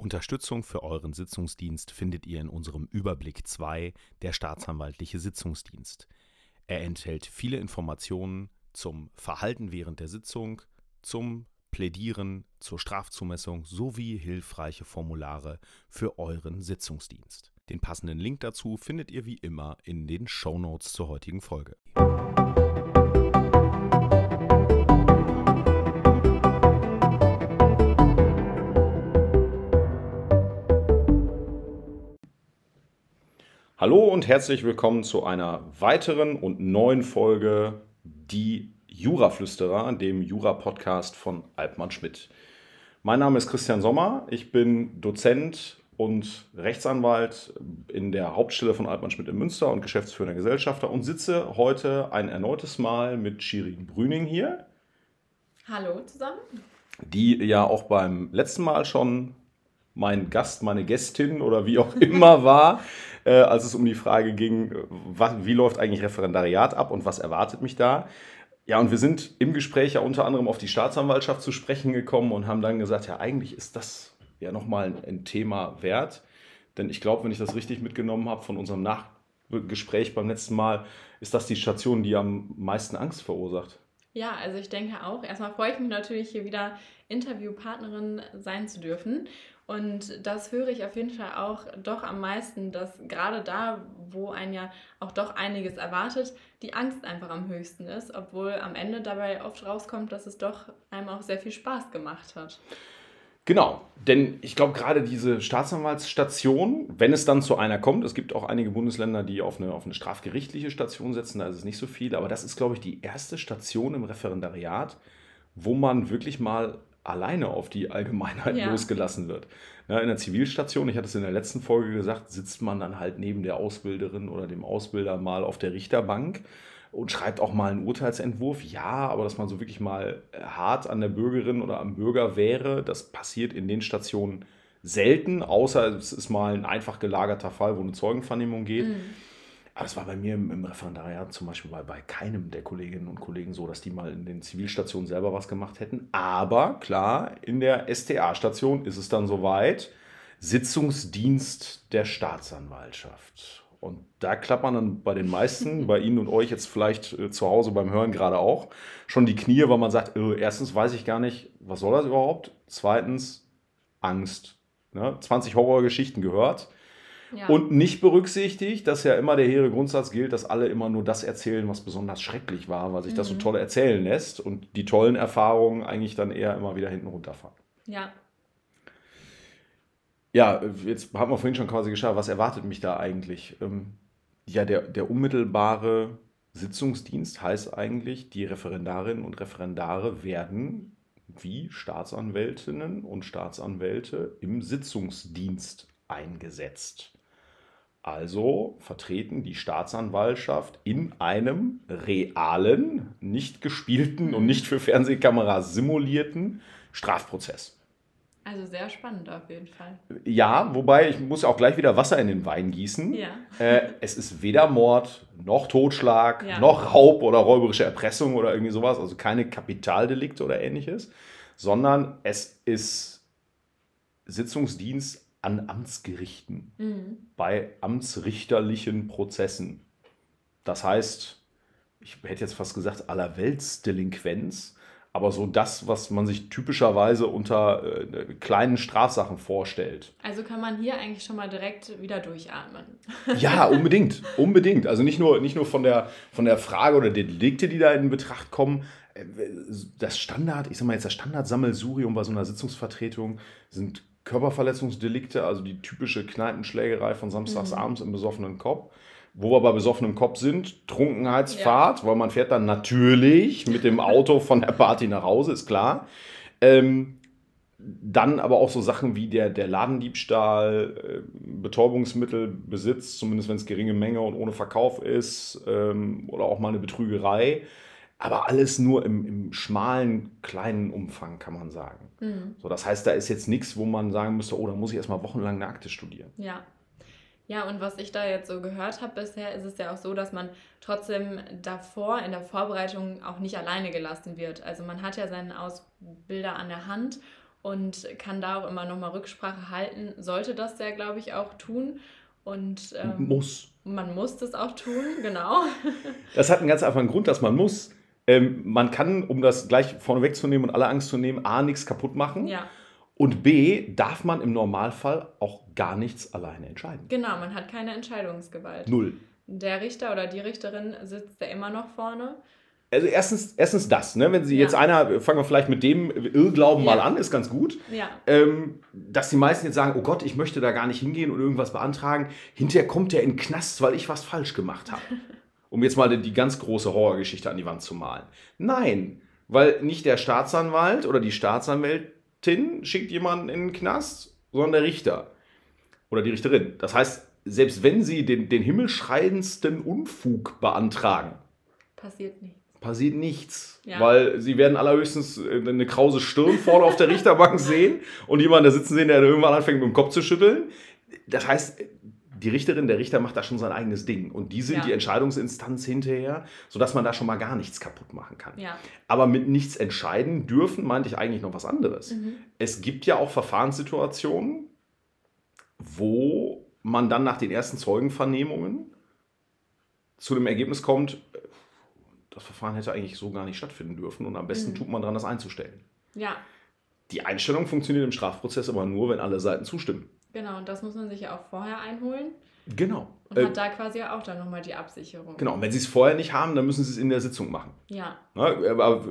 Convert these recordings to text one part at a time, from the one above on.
Unterstützung für euren Sitzungsdienst findet ihr in unserem Überblick 2, der staatsanwaltliche Sitzungsdienst. Er enthält viele Informationen zum Verhalten während der Sitzung, zum Plädieren, zur Strafzumessung sowie hilfreiche Formulare für euren Sitzungsdienst. Den passenden Link dazu findet ihr wie immer in den Shownotes zur heutigen Folge. Hallo und herzlich willkommen zu einer weiteren und neuen Folge Die Juraflüsterer, dem Jura-Podcast von Alpmann Schmidt. Mein Name ist Christian Sommer, ich bin Dozent und Rechtsanwalt in der Hauptstelle von Altmann Schmidt in Münster und geschäftsführender Gesellschafter und sitze heute ein erneutes Mal mit Shirin Brüning hier. Hallo zusammen. Die ja auch beim letzten Mal schon mein Gast, meine Gästin oder wie auch immer war äh, als es um die Frage ging, was, wie läuft eigentlich Referendariat ab und was erwartet mich da. Ja, und wir sind im Gespräch ja unter anderem auf die Staatsanwaltschaft zu sprechen gekommen und haben dann gesagt, ja, eigentlich ist das ja nochmal ein Thema wert. Denn ich glaube, wenn ich das richtig mitgenommen habe von unserem Nachgespräch beim letzten Mal, ist das die Station, die am meisten Angst verursacht. Ja, also ich denke auch. Erstmal freue ich mich natürlich, hier wieder Interviewpartnerin sein zu dürfen. Und das höre ich auf jeden Fall auch doch am meisten, dass gerade da, wo ein ja auch doch einiges erwartet, die Angst einfach am höchsten ist, obwohl am Ende dabei oft rauskommt, dass es doch einem auch sehr viel Spaß gemacht hat. Genau, denn ich glaube gerade diese Staatsanwaltsstation, wenn es dann zu einer kommt, es gibt auch einige Bundesländer, die auf eine, auf eine strafgerichtliche Station setzen, da ist es nicht so viel, aber das ist, glaube ich, die erste Station im Referendariat, wo man wirklich mal alleine auf die Allgemeinheit ja. losgelassen wird. Ja, in der Zivilstation, ich hatte es in der letzten Folge gesagt, sitzt man dann halt neben der Ausbilderin oder dem Ausbilder mal auf der Richterbank und schreibt auch mal einen Urteilsentwurf. Ja, aber dass man so wirklich mal hart an der Bürgerin oder am Bürger wäre, das passiert in den Stationen selten, außer es ist mal ein einfach gelagerter Fall, wo eine Zeugenvernehmung geht. Mhm. Aber es war bei mir im, Referendariat zum Beispiel bei, bei keinem der Kolleginnen und Kollegen so, dass die mal in den Zivilstationen selber was gemacht hätten. Aber klar, in der STA-Station ist es dann soweit. Sitzungsdienst der Staatsanwaltschaft. Und da klappt man dann bei den meisten, bei Ihnen und euch jetzt vielleicht äh, zu Hause beim Hören gerade auch, schon die Knie, weil man sagt, äh, erstens weiß ich gar nicht, was soll das überhaupt? Zweitens, Angst. Ne? 20 Horrorgeschichten gehört und nicht berücksichtigt, dass ja immer der hehre Grundsatz gilt, dass alle immer nur das erzählen, was besonders schrecklich war, weil sich mhm. das so mhm. toll erzählen lässt und die tollen Erfahrungen eigentlich dann eher immer wieder hinten runterfahren. Ja. Ja, jetzt haben wir vorhin schon quasi geschaut, was erwartet mich da eigentlich? Ähm, ja, der, der unmittelbare Sitzungsdienst heißt eigentlich, die Referendarinnen und Referendare werden wie Staatsanwältinnen und Staatsanwälte im Sitzungsdienst eingesetzt. Also vertreten die Staatsanwaltschaft in einem realen, nicht gespielten und nicht für Fernsehkameras simulierten Strafprozess. Also sehr spannend auf jeden Fall. Ja, wobei ich muss auch gleich wieder Wasser in den Wein gießen. Ja. Äh, es ist weder Mord noch Totschlag ja. noch Raub oder räuberische Erpressung oder irgendwie sowas, also keine Kapitaldelikte oder ähnliches, sondern es ist Sitzungsdienst an Amtsgerichten, mhm. bei amtsrichterlichen Prozessen. Das heißt, ich hätte jetzt fast gesagt, allerweltsdelinquenz, aber so das, was man sich typischerweise unter äh, kleinen Strafsachen vorstellt. Also kann man hier eigentlich schon mal direkt wieder durchatmen. ja, unbedingt, unbedingt. Also nicht nur, nicht nur von, der, von der Frage oder der Delikte, die da in Betracht kommen. Äh, das Standard, ich sag mal jetzt das Standardsammelsurium bei so einer Sitzungsvertretung sind Körperverletzungsdelikte, also die typische Kneipenschlägerei von samstagsabends mhm. im besoffenen Kopf. Wo wir bei besoffenem Kopf sind, Trunkenheitsfahrt, ja. weil man fährt dann natürlich mit dem Auto von der Party nach Hause, ist klar. Ähm, dann aber auch so Sachen wie der, der Ladendiebstahl, äh, Betäubungsmittelbesitz, zumindest wenn es geringe Menge und ohne Verkauf ist, ähm, oder auch mal eine Betrügerei. Aber alles nur im, im schmalen, kleinen Umfang, kann man sagen. Mhm. So, das heißt, da ist jetzt nichts, wo man sagen müsste, oh, da muss ich erstmal wochenlang eine Akte studieren. Ja. Ja, und was ich da jetzt so gehört habe bisher, ist es ja auch so, dass man trotzdem davor in der Vorbereitung auch nicht alleine gelassen wird. Also man hat ja seinen Ausbilder an der Hand und kann da auch immer nochmal Rücksprache halten. Sollte das ja, glaube ich, auch tun. Und ähm, muss. Man muss das auch tun, genau. Das hat einen ganz einfachen Grund, dass man muss. Ähm, man kann, um das gleich vorne wegzunehmen und alle Angst zu nehmen, A, nichts kaputt machen. Ja. Und B, darf man im Normalfall auch gar nichts alleine entscheiden. Genau, man hat keine Entscheidungsgewalt. Null. Der Richter oder die Richterin sitzt ja immer noch vorne. Also erstens, erstens das, ne? wenn Sie Ja. jetzt einer, fangen wir vielleicht mit dem Irrglauben Ja. mal an, ist ganz gut. Ja, ähm, dass die meisten jetzt sagen, oh Gott, ich möchte da gar nicht hingehen und irgendwas beantragen. Hinterher kommt der in den Knast, weil ich was falsch gemacht habe. Um jetzt mal die, ganz große Horrorgeschichte an die Wand zu malen. Nein, weil nicht der Staatsanwalt oder die Staatsanwältin schickt jemanden in den Knast, sondern der Richter oder die Richterin. Das heißt, selbst wenn sie den, den himmelschreiendsten Unfug beantragen, passiert nichts. passiert nichts. Ja. Weil sie werden allerhöchstens äh, eine krause Stirn vorne auf der Richterbank sehen und jemanden da sitzen sehen, der irgendwann anfängt mit dem Kopf zu schütteln. Das heißt, die Richterin, der Richter macht da schon sein eigenes Ding. Und die sind Ja. die Entscheidungsinstanz hinterher, sodass man da schon mal gar nichts kaputt machen kann. Ja, Aber mit nichts entscheiden dürfen, meinte ich eigentlich noch was anderes. Mhm. Es gibt ja auch Verfahrenssituationen, wo man dann nach den ersten Zeugenvernehmungen zu dem Ergebnis kommt, das Verfahren hätte eigentlich so gar nicht stattfinden dürfen und am besten Mhm. tut man dran, das einzustellen. ja, Die Einstellung funktioniert im Strafprozess aber nur, wenn alle Seiten zustimmen. Genau. Und das muss man sich ja auch vorher einholen. Genau. Und Äh, hat da quasi auch dann nochmal die Absicherung. genau. Und wenn Sie es vorher nicht haben, dann müssen Sie es in der Sitzung machen. Ja, Ne, Aber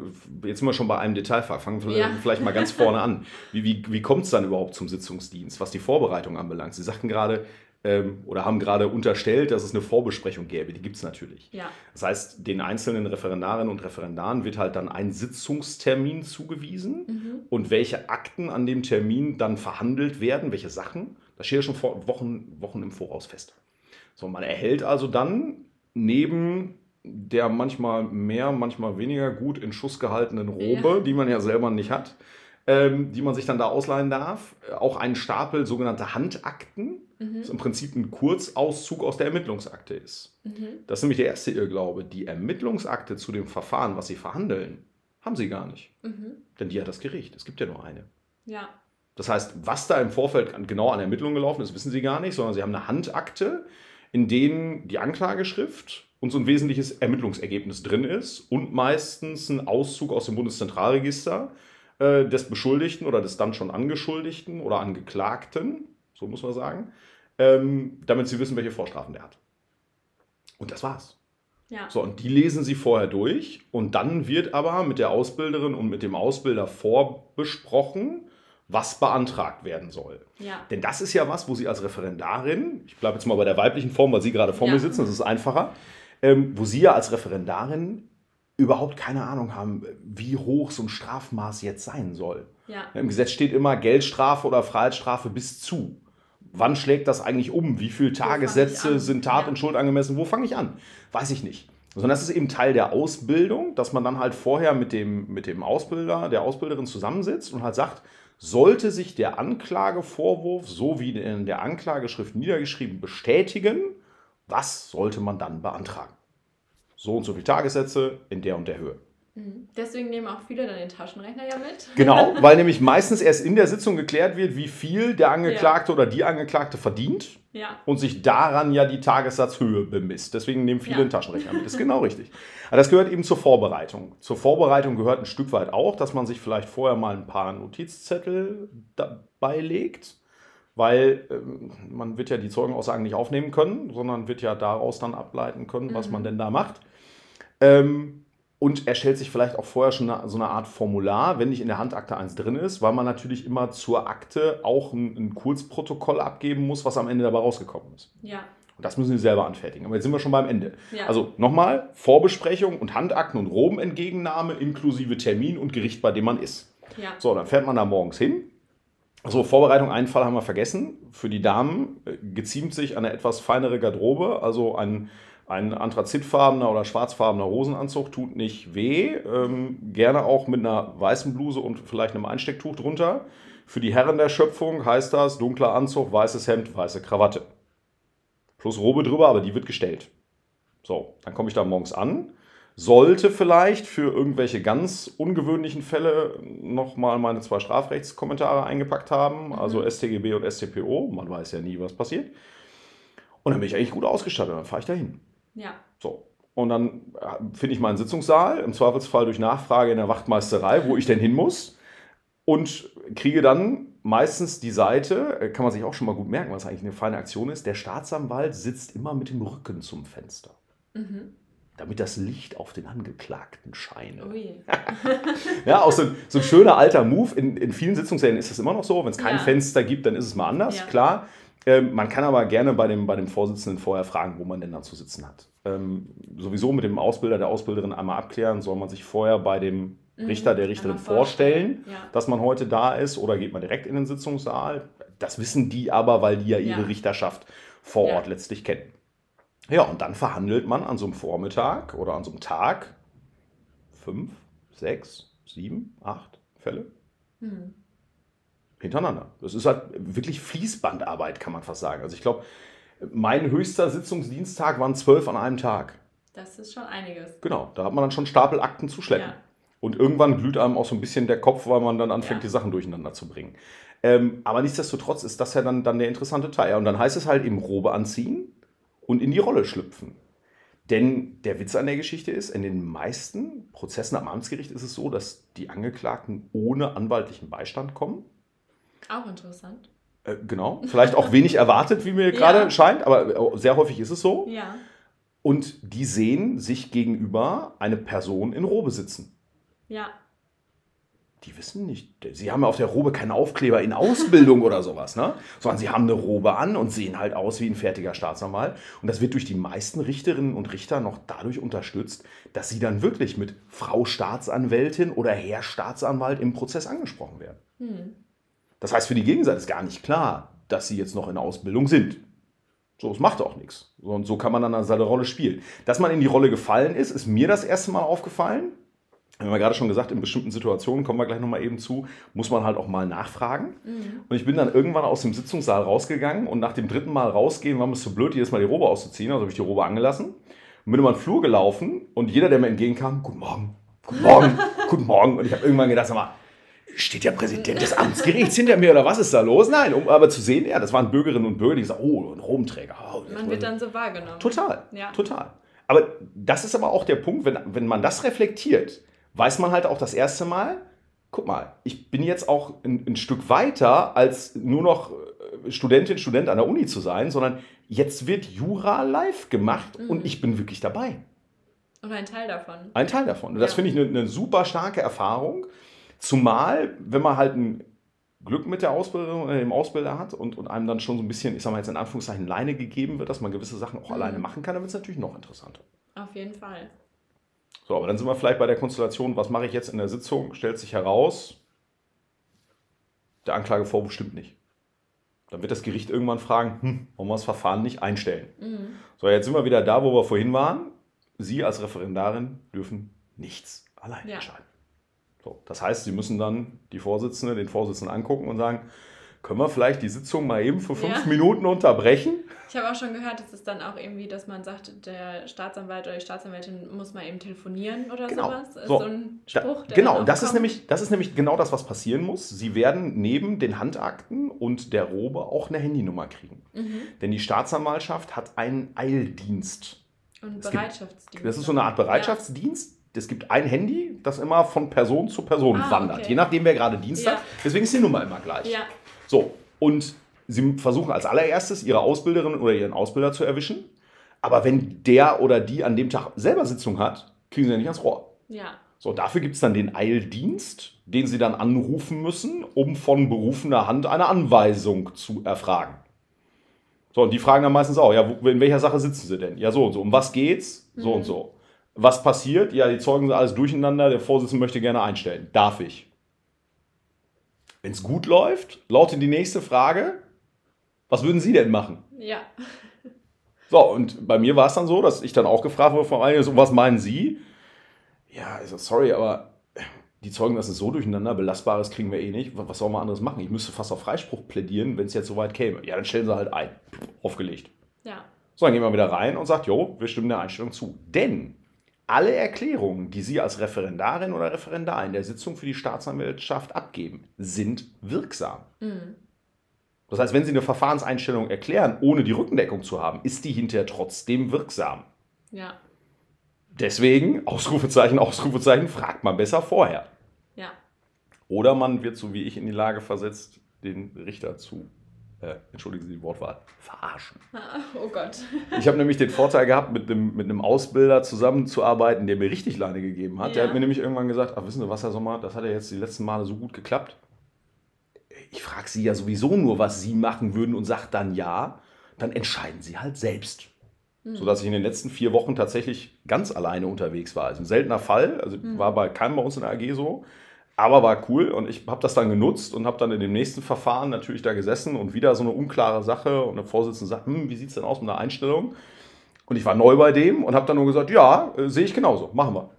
jetzt sind wir schon bei einem Detailfall. Fangen wir Ja. vielleicht mal ganz vorne an. Wie, wie, wie kommt es dann überhaupt zum Sitzungsdienst, was die Vorbereitung anbelangt? Sie sagten gerade ähm, oder haben gerade unterstellt, dass es eine Vorbesprechung gäbe. Die gibt es natürlich. ja, Das heißt, den einzelnen Referendarinnen und Referendaren wird halt dann ein Sitzungstermin zugewiesen mhm. und welche Akten an dem Termin dann verhandelt werden, welche Sachen, das steht ja schon vor Wochen, Wochen im Voraus fest. So, man erhält also dann neben der manchmal mehr, manchmal weniger gut in Schuss gehaltenen Robe, Ja. die man ja selber nicht hat, ähm, die man sich dann da ausleihen darf, auch einen Stapel sogenannte Handakten, Mhm. das im Prinzip ein Kurzauszug aus der Ermittlungsakte ist. Mhm. Das ist nämlich der erste Irrglaube. Die Ermittlungsakte zu dem Verfahren, was Sie verhandeln, haben Sie gar nicht. Mhm. Denn die hat das Gericht. Es gibt ja nur eine. ja, Das heißt, was da im Vorfeld genau an Ermittlungen gelaufen ist, wissen Sie gar nicht, sondern Sie haben eine Handakte, in denen die Anklageschrift und so ein wesentliches Ermittlungsergebnis drin ist und meistens ein Auszug aus dem Bundeszentralregister äh, des Beschuldigten oder des dann schon Angeschuldigten oder Angeklagten, so muss man sagen, ähm, damit Sie wissen, welche Vorstrafen der hat. Und das war's. ja, So, und die lesen sie vorher durch und dann wird aber mit der Ausbilderin und mit dem Ausbilder vorbesprochen, was beantragt werden soll. ja, Denn das ist ja was, wo Sie als Referendarin, ich bleibe jetzt mal bei der weiblichen Form, weil Sie gerade vor Ja. mir sitzen, das ist einfacher, ähm, wo Sie ja als Referendarin überhaupt keine Ahnung haben, wie hoch so ein Strafmaß jetzt sein soll. ja, Im Gesetz steht immer Geldstrafe oder Freiheitsstrafe bis zu. Wann schlägt das eigentlich um? Wie viele Tagessätze sind Tat Ja. und Schuld angemessen? Wo fange ich an? Weiß ich nicht. Sondern das ist eben Teil der Ausbildung, dass man dann halt vorher mit dem, mit dem Ausbilder, der Ausbilderin zusammensitzt und halt sagt, sollte sich der Anklagevorwurf, so wie in der Anklageschrift niedergeschrieben, bestätigen, was sollte man dann beantragen? So und so viele Tagessätze in der und der Höhe. Mhm. Deswegen nehmen auch viele dann den Taschenrechner ja mit. Genau, weil nämlich meistens erst in der Sitzung geklärt wird, wie viel der Angeklagte oder die Angeklagte verdient Ja, und sich daran ja die Tagessatzhöhe bemisst. Deswegen nehmen viele Ja. einen Taschenrechner mit. Das ist genau richtig. Aber das gehört eben zur Vorbereitung. Zur Vorbereitung gehört ein Stück weit auch, dass man sich vielleicht vorher mal ein paar Notizzettel dabei legt, weil ähm, man wird ja die Zeugenaussagen nicht aufnehmen können, sondern wird ja daraus dann ableiten können, was Mhm. man denn da macht. Ähm, und erstellt sich vielleicht auch vorher schon eine, so eine Art Formular, wenn nicht in der Handakte eins drin ist, weil man natürlich immer zur Akte auch ein, ein Kurzprotokoll abgeben muss, was am Ende dabei rausgekommen ist. ja, Und das müssen Sie selber anfertigen. Aber jetzt sind wir schon beim Ende. ja. Also nochmal, Vorbesprechung und Handakten und Robenentgegennahme inklusive Termin und Gericht, bei dem man ist. ja, So, dann fährt man da morgens hin. So, Vorbereitung, einen Fall haben wir vergessen. Für die Damen äh, geziemt sich eine etwas feinere Garderobe, also ein, ein anthrazitfarbener oder schwarzfarbener Hosenanzug tut nicht weh. Ähm, gerne auch mit einer weißen Bluse und vielleicht einem Einstecktuch drunter. Für die Herren der Schöpfung heißt das dunkler Anzug, weißes Hemd, weiße Krawatte. Plus Robe drüber, aber die wird gestellt. So, dann komme ich da morgens an, sollte vielleicht für irgendwelche ganz ungewöhnlichen Fälle nochmal meine zwei Strafrechtskommentare eingepackt haben, also StGB und StPO. Man weiß ja nie, was passiert. Und dann bin ich eigentlich gut ausgestattet, dann fahre ich dahin. Ja. So. Und dann äh, finde ich meinen Sitzungssaal, im Zweifelsfall durch Nachfrage in der Wachtmeisterei, wo ich denn hin muss. Und kriege dann meistens die Seite, äh, kann man sich auch schon mal gut merken, was eigentlich eine feine Aktion ist. Der Staatsanwalt sitzt immer mit dem Rücken zum Fenster. Mhm. Damit das Licht auf den Angeklagten scheine. Ja, auch so, ein- so ein schöner alter Move. In, in vielen Sitzungssälen ist das immer noch so. Wenn es kein Ja. Fenster gibt, dann ist es mal anders, Ja. klar. Ähm, man kann aber gerne bei dem, bei dem Vorsitzenden vorher fragen, wo man denn dann zu sitzen hat. Ähm, sowieso mit dem Ausbilder, der Ausbilderin einmal abklären, soll man sich vorher bei dem Richter, der Richterin Mhm. Vorstellen, ja. dass man heute da ist oder geht man direkt in den Sitzungssaal. Das wissen die aber, weil die ja ihre. Richterschaft vor. Ort letztlich kennen. Ja, und dann verhandelt man an so einem Vormittag oder an so einem Tag fünf, sechs, sieben, acht Fälle Hm. hintereinander. Das ist halt wirklich Fließbandarbeit, kann man fast sagen. Also ich glaube, mein höchster Sitzungsdiensttag waren zwölf an einem Tag. Das ist schon einiges. Genau, da hat man dann schon Stapel Akten zu schleppen. Ja. Und irgendwann glüht einem auch so ein bisschen der Kopf, weil man dann anfängt, Ja. die Sachen durcheinander zu bringen. Ähm, aber nichtsdestotrotz ist das ja dann, dann der interessante Teil. Ja, und dann heißt es halt eben Robe anziehen und in die Rolle schlüpfen. Denn der Witz an der Geschichte ist, in den meisten Prozessen am Amtsgericht ist es so, dass die Angeklagten ohne anwaltlichen Beistand kommen. Auch interessant. Äh, genau. Vielleicht auch wenig erwartet, wie mir gerade Ja. scheint, aber äh, sehr häufig ist es so. Ja. Und die sehen sich gegenüber eine Person in Robe sitzen. Ja. Die wissen nicht, sie haben ja auf der Robe keinen Aufkleber in Ausbildung oder sowas, ne? sondern sie haben eine Robe an und sehen halt aus wie ein fertiger Staatsanwalt. Und das wird durch die meisten Richterinnen und Richter noch dadurch unterstützt, dass sie dann wirklich mit Frau Staatsanwältin oder Herr Staatsanwalt im Prozess angesprochen werden. Hm. Das heißt, für die Gegenseite ist gar nicht klar, dass sie jetzt noch in Ausbildung sind. So, es macht auch nichts. Und so kann man dann seine Rolle spielen. Dass man in die Rolle gefallen ist, ist mir das erste Mal aufgefallen. Haben wir gerade schon gesagt, in bestimmten Situationen, kommen wir gleich nochmal eben zu, muss man halt auch mal nachfragen. Mhm. Und ich bin dann irgendwann aus dem Sitzungssaal rausgegangen und nach dem dritten Mal rausgehen war mir zu blöd, jedes Mal die Robe auszuziehen. Also habe ich die Robe angelassen und bin über den Flur gelaufen und jeder, der mir entgegenkam, guten Morgen, guten Morgen, guten Morgen. Und ich habe irgendwann gedacht, sag mal, steht der Präsident des Amtsgerichts hinter mir oder was ist da los? Nein, um aber zu sehen, ja, das waren Bürgerinnen und Bürger, die gesagt, oh, ein Robenträger. Oh, Man wird dann so wahrgenommen. Total, Ja. total. Aber das ist aber auch der Punkt, wenn, wenn man das reflektiert, weiß man halt auch das erste Mal, guck mal, ich bin jetzt auch ein, ein Stück weiter, als nur noch äh, Studentin, Student an der Uni zu sein, sondern jetzt wird Jura live gemacht und ich bin wirklich dabei. Und ein Teil davon. Ein Teil davon. Und das Ja. finde ich eine, eine super starke Erfahrung. Zumal, wenn man halt ein Glück mit der Ausbildung oder dem Ausbilder hat und, und einem dann schon so ein bisschen, ich sag mal jetzt in Anführungszeichen, Leine gegeben wird, dass man gewisse Sachen auch Mhm. alleine machen kann, dann wird es natürlich noch interessanter. Auf jeden Fall. So, aber dann sind wir vielleicht bei der Konstellation, was mache ich jetzt in der Sitzung? Stellt sich heraus, der Anklagevorwurf stimmt nicht. Dann wird das Gericht irgendwann fragen, hm, wollen wir das Verfahren nicht einstellen? Mhm. So, jetzt sind wir wieder da, wo wir vorhin waren. Sie als Referendarin dürfen nichts allein Ja. entscheiden. So, das heißt, Sie müssen dann die Vorsitzende, den Vorsitzenden angucken und sagen, können wir vielleicht die Sitzung mal eben für fünf Ja. Minuten unterbrechen? Ich habe auch schon gehört, es ist dann auch irgendwie, dass man sagt, der Staatsanwalt oder die Staatsanwältin muss mal eben telefonieren oder Genau. sowas. Ist So. so ein Da, Spruch, der genau, und das ist, nämlich, das ist nämlich genau das, was passieren muss. Sie werden neben den Handakten und der Robe auch eine Handynummer kriegen. Mhm. Denn die Staatsanwaltschaft hat einen Eildienst. Und Es gibt- Bereitschaftsdienst. Das ist so eine Art Bereitschaftsdienst. Es gibt ein Handy, das immer von Person zu Person Ah, wandert, okay. je nachdem, wer gerade Dienst Ja. hat. Deswegen ist die Nummer immer gleich. Ja, So, und Sie versuchen als allererstes, Ihre Ausbilderin oder Ihren Ausbilder zu erwischen. Aber wenn der oder die an dem Tag selber Sitzung hat, kriegen Sie ja nicht ans Rohr. ja. So, dafür gibt es dann den Eildienst, den Sie dann anrufen müssen, um von berufener Hand eine Anweisung zu erfragen. So, und die fragen dann meistens auch, ja, in welcher Sache sitzen Sie denn? Ja, so und so. Um was geht's? So und so. Was passiert? Ja, die Zeugen sind alles durcheinander, der Vorsitzende möchte gerne einstellen. Darf ich? Wenn es gut läuft, lautet die nächste Frage, was würden Sie denn machen? Ja. So, und bei mir war es dann so, dass ich dann auch gefragt wurde von einigen, so, was meinen Sie? Ja, ich so, sorry, aber die Zeugen, das ist so durcheinander, Belastbares kriegen wir eh nicht. Was was soll man anderes machen? Ich müsste fast auf Freispruch plädieren, wenn es jetzt soweit käme. Ja, dann stellen sie halt ein. Aufgelegt. Ja. So, dann gehen wir wieder rein und sagt, jo, wir stimmen der Einstellung zu. Denn alle Erklärungen, die Sie als Referendarin oder Referendar in der Sitzung für die Staatsanwaltschaft abgeben, sind wirksam. Mhm. Das heißt, wenn Sie eine Verfahrenseinstellung erklären, ohne die Rückendeckung zu haben, ist die hinterher trotzdem wirksam. Ja. Deswegen, Ausrufezeichen, Ausrufezeichen, fragt man besser vorher. Ja. Oder man wird, so wie ich, in die Lage versetzt, den Richter zu äh, entschuldigen Sie die Wortwahl, verarschen. Ah, oh Gott. Ich habe nämlich den Vorteil gehabt, mit einem, mit einem Ausbilder zusammenzuarbeiten, der mir richtig Leine gegeben hat. Ja. Der hat mir nämlich irgendwann gesagt, ach wissen Sie was, Herr Sommer, das hat ja jetzt die letzten Male so gut geklappt. Ich frage Sie ja sowieso nur, was Sie machen würden und sage dann ja. Dann entscheiden Sie halt selbst. Mhm. Sodass ich in den letzten vier Wochen tatsächlich ganz alleine unterwegs war. Also ein seltener Fall, also mhm. war bei keinem bei uns in der AG so. Aber war cool und ich habe das dann genutzt und habe dann in dem nächsten Verfahren natürlich da gesessen und wieder so eine unklare Sache und der Vorsitzende sagt, hm, wie sieht es denn aus mit der Einstellung? Und ich war neu bei dem und habe dann nur gesagt, ja, äh, sehe ich genauso, machen wir.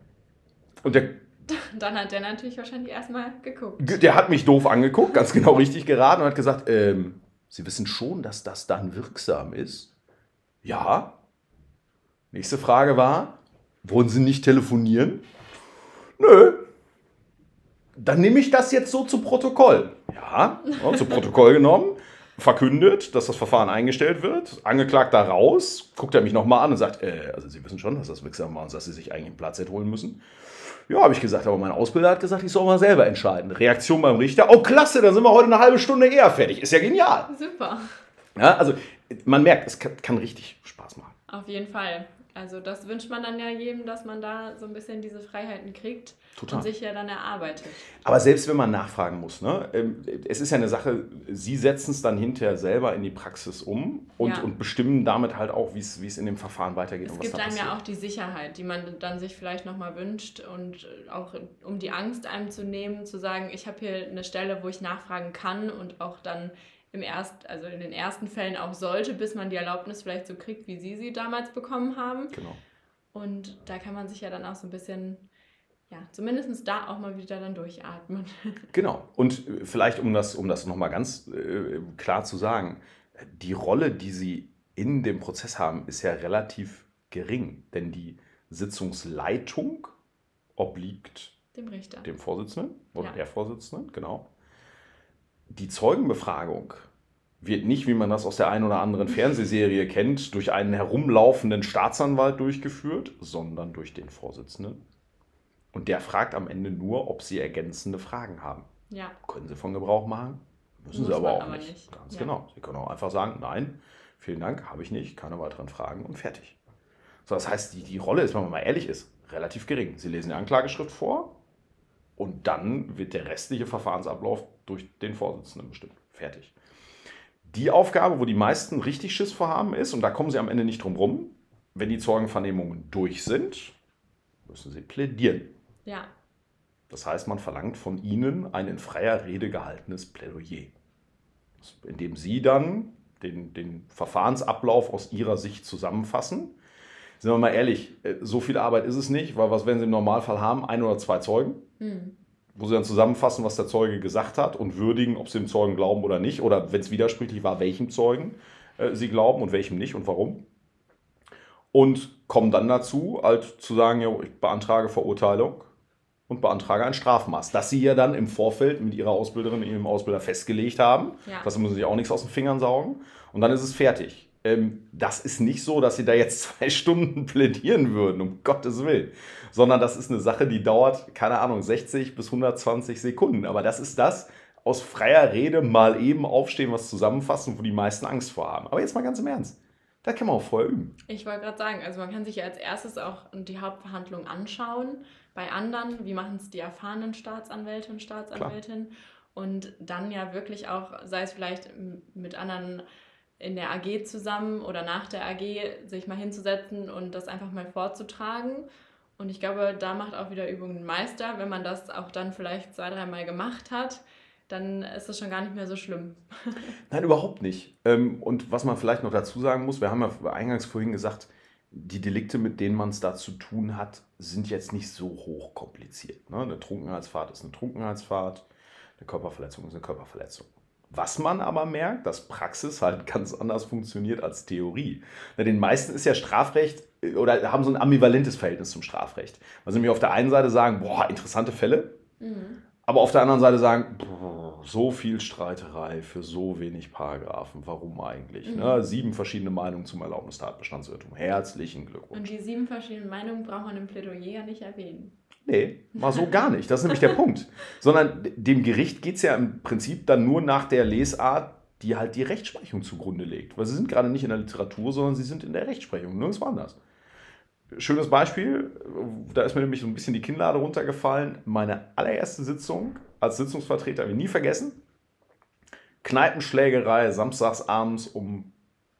Und der dann hat der natürlich wahrscheinlich erstmal geguckt. Der hat mich doof angeguckt, ganz genau richtig geraten und hat gesagt, ähm, Sie wissen schon, dass das dann wirksam ist? Ja. Nächste Frage war, wollen Sie nicht telefonieren? Nö, dann nehme ich das jetzt so zu Protokoll. Ja, ja zu Protokoll genommen, verkündet, dass das Verfahren eingestellt wird, Angeklagter raus, guckt er mich nochmal an und sagt, äh, also Sie wissen schon, dass das wirksam war und dass Sie sich eigentlich einen Platz hätte holen müssen. Ja, habe ich gesagt, aber mein Ausbilder hat gesagt, ich soll mal selber entscheiden. Reaktion beim Richter, oh klasse, dann sind wir heute eine halbe Stunde eher fertig. Ist ja genial. Super. Ja, also man merkt, es kann, kann richtig Spaß machen. Auf jeden Fall. Also das wünscht man dann ja jedem, dass man da so ein bisschen diese Freiheiten kriegt Total. und sich ja dann erarbeitet. Aber selbst wenn man nachfragen muss, ne, ähm, es ist ja eine Sache, Sie setzen es dann hinterher selber in die Praxis um und, ja. und bestimmen damit halt auch, wie es in dem Verfahren weitergeht. Es gibt einem ja auch die Sicherheit, die man dann sich vielleicht nochmal wünscht und auch um die Angst einem zu nehmen, zu sagen, ich habe hier eine Stelle, wo ich nachfragen kann und auch dann im erst, also in den ersten Fällen auch sollte, bis man die Erlaubnis vielleicht so kriegt, wie Sie sie damals bekommen haben. Genau. Und da kann man sich ja dann auch so ein bisschen, ja, zumindest da auch mal wieder dann durchatmen. Genau. Und äh, vielleicht, um das, um das nochmal ganz äh, klar zu sagen, die Rolle, die Sie in dem Prozess haben, ist ja relativ gering, denn die Sitzungsleitung obliegt dem Richter. Dem Vorsitzenden oder ja. der Vorsitzenden, genau die Zeugenbefragung wird nicht, wie man das aus der einen oder anderen Fernsehserie kennt, durch einen herumlaufenden Staatsanwalt durchgeführt, sondern durch den Vorsitzenden. Und der fragt am Ende nur, ob Sie ergänzende Fragen haben. Ja. Können Sie von Gebrauch machen? Müssen Muss Sie aber auch aber nicht. nicht. Ganz ja. genau. Sie können auch einfach sagen, nein, vielen Dank, habe ich nicht, keine weiteren Fragen und fertig. So, das heißt, die, die Rolle ist, wenn man mal ehrlich ist, relativ gering. Sie lesen die Anklageschrift vor und dann wird der restliche Verfahrensablauf durch den Vorsitzenden bestimmt. Fertig. Die Aufgabe, wo die meisten richtig Schiss vorhaben, ist, und da kommen sie am Ende nicht drum rum, wenn die Zeugenvernehmungen durch sind, müssen sie plädieren. Ja. Das heißt, man verlangt von ihnen ein in freier Rede gehaltenes Plädoyer, in dem sie dann den, den Verfahrensablauf aus ihrer Sicht zusammenfassen. Sind wir mal ehrlich, äh, so viel Arbeit ist es nicht, weil was werden sie im Normalfall haben? Ein oder zwei Zeugen. Mhm. Wo sie dann zusammenfassen, was der Zeuge gesagt hat und würdigen, ob sie dem Zeugen glauben oder nicht. Oder wenn es widersprüchlich war, welchem Zeugen äh, sie glauben und welchem nicht und warum. Und kommen dann dazu, halt zu sagen, ja, ich beantrage Verurteilung und beantrage ein Strafmaß. Das sie ja dann im Vorfeld mit ihrer Ausbilderin, ihrem Ausbilder festgelegt haben. Ja. Das müssen sie auch nichts aus den Fingern saugen. Und dann ist es fertig. Ähm, das ist nicht so, dass sie da jetzt zwei Stunden plädieren würden, um Gottes Willen sondern das ist eine Sache, die dauert, keine Ahnung, 60 bis 120 Sekunden. Aber das ist das, aus freier Rede mal eben aufstehen, was zusammenfassen, wo die meisten Angst vor haben. Aber jetzt mal ganz im Ernst. Da kann man auch vorher üben. Ich wollte gerade sagen, also man kann sich ja als erstes auch die Hauptverhandlung anschauen. Bei anderen, wie machen es die erfahrenen Staatsanwälte und Staatsanwältinnen? Und dann ja wirklich auch, sei es vielleicht mit anderen in der AG zusammen oder nach der AG, sich mal hinzusetzen und das einfach mal vorzutragen und ich glaube, da macht auch wieder Übung den Meister. Wenn man das auch dann vielleicht zwei, dreimal gemacht hat, dann ist das schon gar nicht mehr so schlimm. Nein, überhaupt nicht. Ähm, und was man vielleicht noch dazu sagen muss, wir haben ja eingangs vorhin gesagt, die Delikte, mit denen man es da zu tun hat, sind jetzt nicht so hoch kompliziert. Ne? Eine Trunkenheitsfahrt ist eine Trunkenheitsfahrt, eine Körperverletzung ist eine Körperverletzung. Was man aber merkt, dass Praxis halt ganz anders funktioniert als Theorie. Den meisten ist ja Strafrecht oder haben so ein ambivalentes Verhältnis zum Strafrecht. Weil sie nämlich auf der einen Seite sagen, boah, interessante Fälle, mhm. aber auf der anderen Seite sagen, boah, so viel Streiterei für so wenig Paragraphen, warum eigentlich? Mhm. Ne? Sieben verschiedene Meinungen zum Erlaubnistatbestandsirrtum. Herzlichen Glückwunsch. Und die sieben verschiedenen Meinungen braucht man im Plädoyer ja nicht erwähnen. Nee, mal so gar nicht. Das ist nämlich der Punkt. Sondern dem Gericht geht es ja im Prinzip dann nur nach der Lesart, die halt die Rechtsprechung zugrunde legt. Weil sie sind gerade nicht in der Literatur, sondern sie sind in der Rechtsprechung. Nirgends anders. Schönes Beispiel, da ist mir nämlich so ein bisschen die Kinnlade runtergefallen. Meine allererste Sitzung als Sitzungsvertreter habe ich nie vergessen. Kneipenschlägerei samstags abends um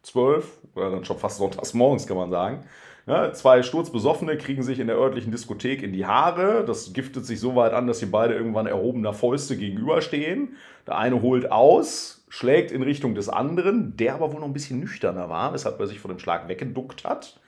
12 oder dann schon fast sonntags morgens, kann man sagen. Ja, zwei Sturzbesoffene kriegen sich in der örtlichen Diskothek in die Haare. Das giftet sich so weit an, dass sie beide irgendwann erhobener Fäuste gegenüberstehen. Der eine holt aus, schlägt in Richtung des anderen, der aber wohl noch ein bisschen nüchterner war, weshalb er sich von dem Schlag weggeduckt hat.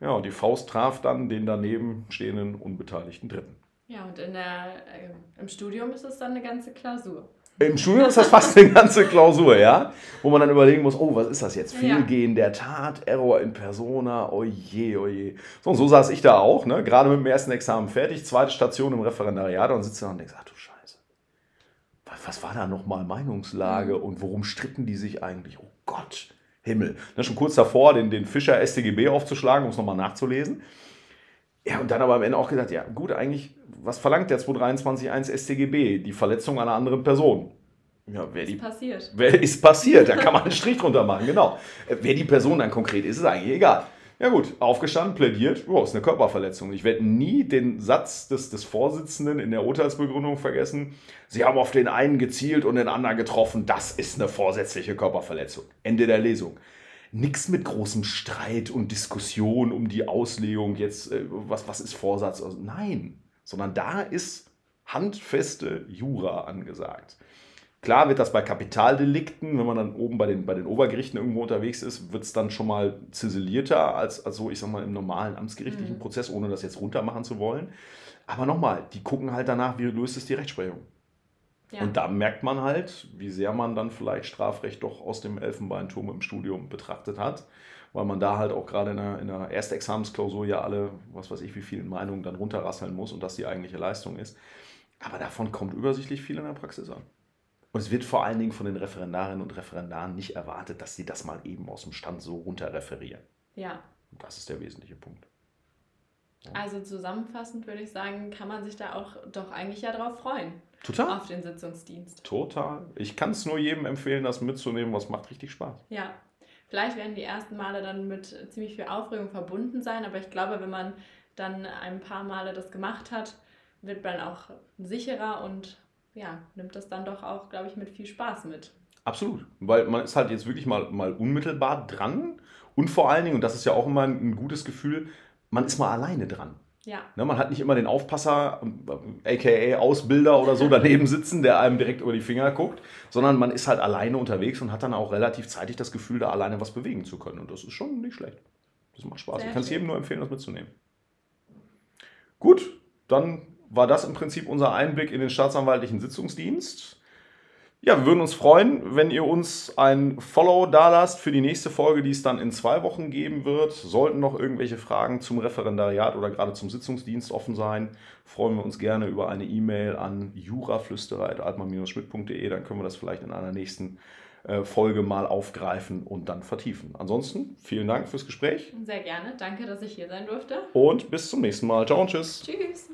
Ja, und die Faust traf dann den daneben stehenden unbeteiligten Dritten. Ja, und in der, äh, im Studium ist es dann eine ganze Klausur. Im Studium ist das fast eine ganze Klausur, ja? Wo man dann überlegen muss, oh, was ist das jetzt? Fehlgehen der Tat, Error in Persona, oje, oje. So, und so saß ich da auch, ne? gerade mit dem ersten Examen fertig, zweite Station im Referendariat und sitze da und denke, ach du Scheiße, was, war da nochmal Meinungslage mhm. und worum stritten die sich eigentlich? Oh Gott, Himmel. Dann schon kurz davor, den, den Fischer StGB aufzuschlagen, um es nochmal nachzulesen. Ja, und dann aber am Ende auch gesagt, ja gut, eigentlich, was verlangt der 223.1 StGB? Die Verletzung einer anderen Person. Ja, wer ist die, passiert. Wer ist passiert? Da kann man einen Strich drunter machen, genau. Wer die Person dann konkret ist, ist eigentlich egal. Ja gut, aufgestanden, plädiert, oh, ist eine Körperverletzung. Ich werde nie den Satz des, des Vorsitzenden in der Urteilsbegründung vergessen. Sie haben auf den einen gezielt und den anderen getroffen. Das ist eine vorsätzliche Körperverletzung. Ende der Lesung. Nichts mit großem Streit und Diskussion um die Auslegung jetzt, äh, was, was ist Vorsatz? Also, nein, sondern da ist handfeste Jura angesagt. Klar wird das bei Kapitaldelikten, wenn man dann oben bei den, bei den Obergerichten irgendwo unterwegs ist, wird es dann schon mal ziselierter als, als so, ich sag mal, im normalen amtsgerichtlichen mhm. Prozess, ohne das jetzt runtermachen zu wollen. Aber nochmal, die gucken halt danach, wie löst es die Rechtsprechung. Ja. Und da merkt man halt, wie sehr man dann vielleicht Strafrecht doch aus dem Elfenbeinturm im Studium betrachtet hat, weil man da halt auch gerade in der, in der Erstexamensklausur ja alle, was weiß ich, wie viele Meinungen dann runterrasseln muss und das die eigentliche Leistung ist. Aber davon kommt übersichtlich viel in der Praxis an. Und es wird vor allen Dingen von den Referendarinnen und Referendaren nicht erwartet, dass sie das mal eben aus dem Stand so runter referieren. Ja. Und das ist der wesentliche Punkt. Also zusammenfassend würde ich sagen, kann man sich da auch doch eigentlich ja drauf freuen. Total. Auf den Sitzungsdienst. Total. Ich kann es nur jedem empfehlen, das mitzunehmen, was macht richtig Spaß. Ja. Vielleicht werden die ersten Male dann mit ziemlich viel Aufregung verbunden sein, aber ich glaube, wenn man dann ein paar Male das gemacht hat, wird man auch sicherer und ja, nimmt das dann doch auch, glaube ich, mit viel Spaß mit. Absolut, weil man ist halt jetzt wirklich mal, mal unmittelbar dran und vor allen Dingen, und das ist ja auch immer ein, ein gutes Gefühl, man ist mal alleine dran. Ja. Ne, man hat nicht immer den Aufpasser, aka Ausbilder oder so daneben sitzen, der einem direkt über die Finger guckt, sondern man ist halt alleine unterwegs und hat dann auch relativ zeitig das Gefühl, da alleine was bewegen zu können. Und das ist schon nicht schlecht. Das macht Spaß. Sehr ich kann es jedem nur empfehlen, das mitzunehmen. Gut, dann war das im Prinzip unser Einblick in den staatsanwaltlichen Sitzungsdienst. Ja, wir würden uns freuen, wenn ihr uns ein Follow dalasst für die nächste Folge, die es dann in zwei Wochen geben wird. Sollten noch irgendwelche Fragen zum Referendariat oder gerade zum Sitzungsdienst offen sein, freuen wir uns gerne über eine E-Mail an juraflüsterer.altmann-schmidt.de. Dann können wir das vielleicht in einer nächsten äh, Folge mal aufgreifen und dann vertiefen. Ansonsten vielen Dank fürs Gespräch. Sehr gerne. Danke, dass ich hier sein durfte. Und bis zum nächsten Mal. Ciao und tschüss. Tschüss.